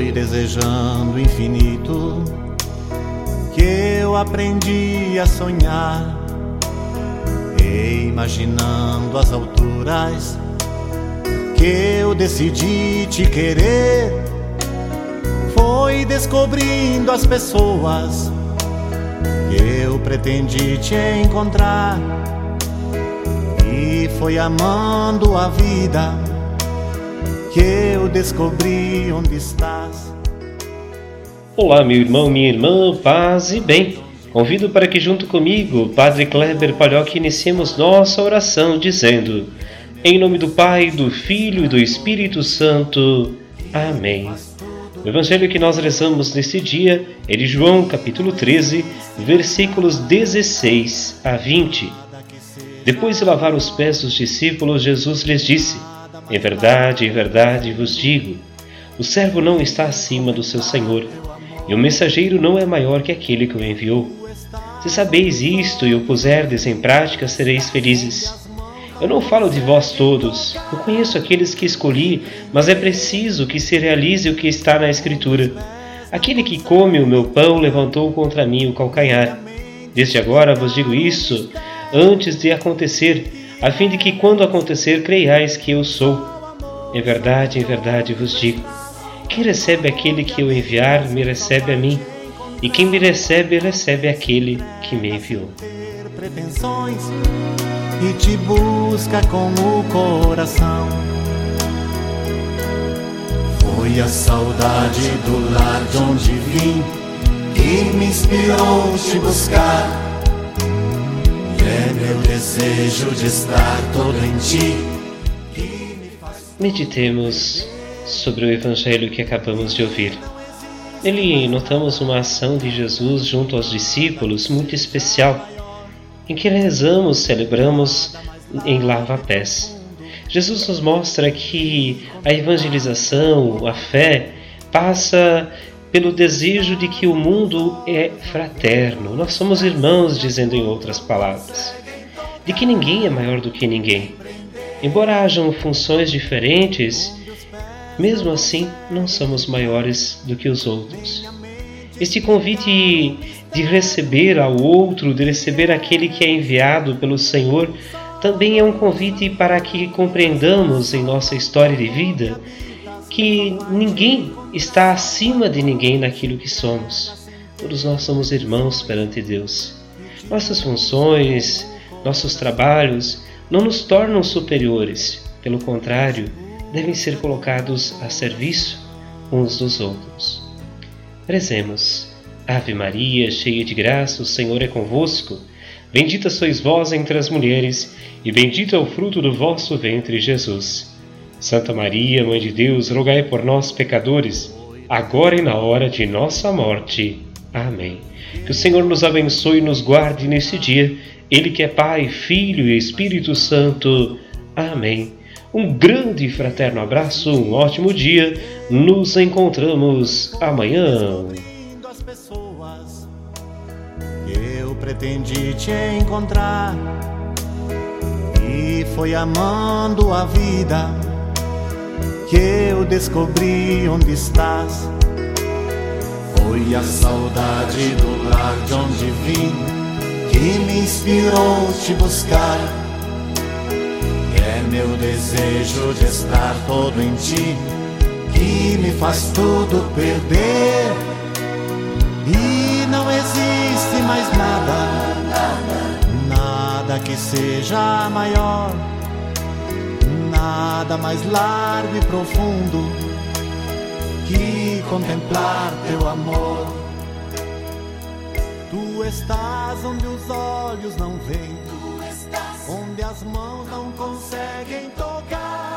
Foi desejando infinito que eu aprendi a sonhar, e imaginando as alturas que eu decidi te querer. Foi descobrindo as pessoas que eu pretendi te encontrar, e foi amando a vida que eu descobri onde estás. Olá, meu irmão, minha irmã, paz e bem. Convido para que junto comigo, Padre Kleber Palhoque, iniciemos nossa oração dizendo: Em nome do Pai, do Filho e do Espírito Santo. Amém. O evangelho que nós rezamos neste dia é de João, capítulo 13, versículos 16 a 20. Depois de lavar os pés dos discípulos, Jesus lhes disse: Em verdade, em verdade vos digo, o servo não está acima do seu senhor e o mensageiro não é maior que aquele que o enviou. Se sabeis isto e o puserdes em prática, sereis felizes. Eu não falo de vós todos, eu conheço aqueles que escolhi, mas é preciso que se realize o que está na Escritura. Aquele que come o meu pão levantou contra mim o calcanhar. Desde agora vos digo isso, antes de acontecer, a fim de que quando acontecer creiais que eu sou. Em verdade, em verdade vos digo quem recebe aquele que eu enviar, me recebe a mim, e quem me recebe, recebe aquele que me enviou. e te busca com o coração. Foi a saudade do lar de onde vim que me inspirou te buscar. É meu desejo de estar todo em ti. Meditemos sobre o evangelho que acabamos de ouvir. Nele notamos uma ação de Jesus junto aos discípulos muito especial, em que rezamos, celebramos em lava-pés. Jesus nos mostra que a evangelização, a fé, passa pelo desejo de que o mundo é fraterno. Nós somos irmãos, dizendo em outras palavras. De que ninguém é maior do que ninguém. Embora hajam funções diferentes, mesmo assim, não somos maiores do que os outros. Este convite de receber ao outro, de receber aquele que é enviado pelo Senhor, também é um convite para que compreendamos em nossa história de vida que ninguém está acima de ninguém naquilo que somos. Todos nós somos irmãos perante Deus. Nossas funções, nossos trabalhos não nos tornam superiores, pelo contrário, devem ser colocados a serviço uns dos outros. Rezemos. Ave Maria, cheia de graça, o Senhor é convosco. Bendita sois vós entre as mulheres, e bendito é o fruto do vosso ventre, Jesus. Santa Maria, Mãe de Deus, rogai por nós, pecadores, agora e na hora de nossa morte. Amém. Que o Senhor nos abençoe e nos guarde nesse dia, Ele que é Pai, Filho e Espírito Santo. Amém. Um grande e fraterno abraço, um ótimo dia. Nos encontramos amanhã. Eu pretendi te encontrar e foi amando a vida que eu descobri onde estás. Foi a saudade do lar de onde vim que me inspirou te buscar meu desejo de estar todo em ti, que me faz tudo perder. E não existe mais nada, nada que seja maior, nada mais largo e profundo que contemplar teu amor. Tu estás onde os olhos não veem onde as mãos não conseguem tocar.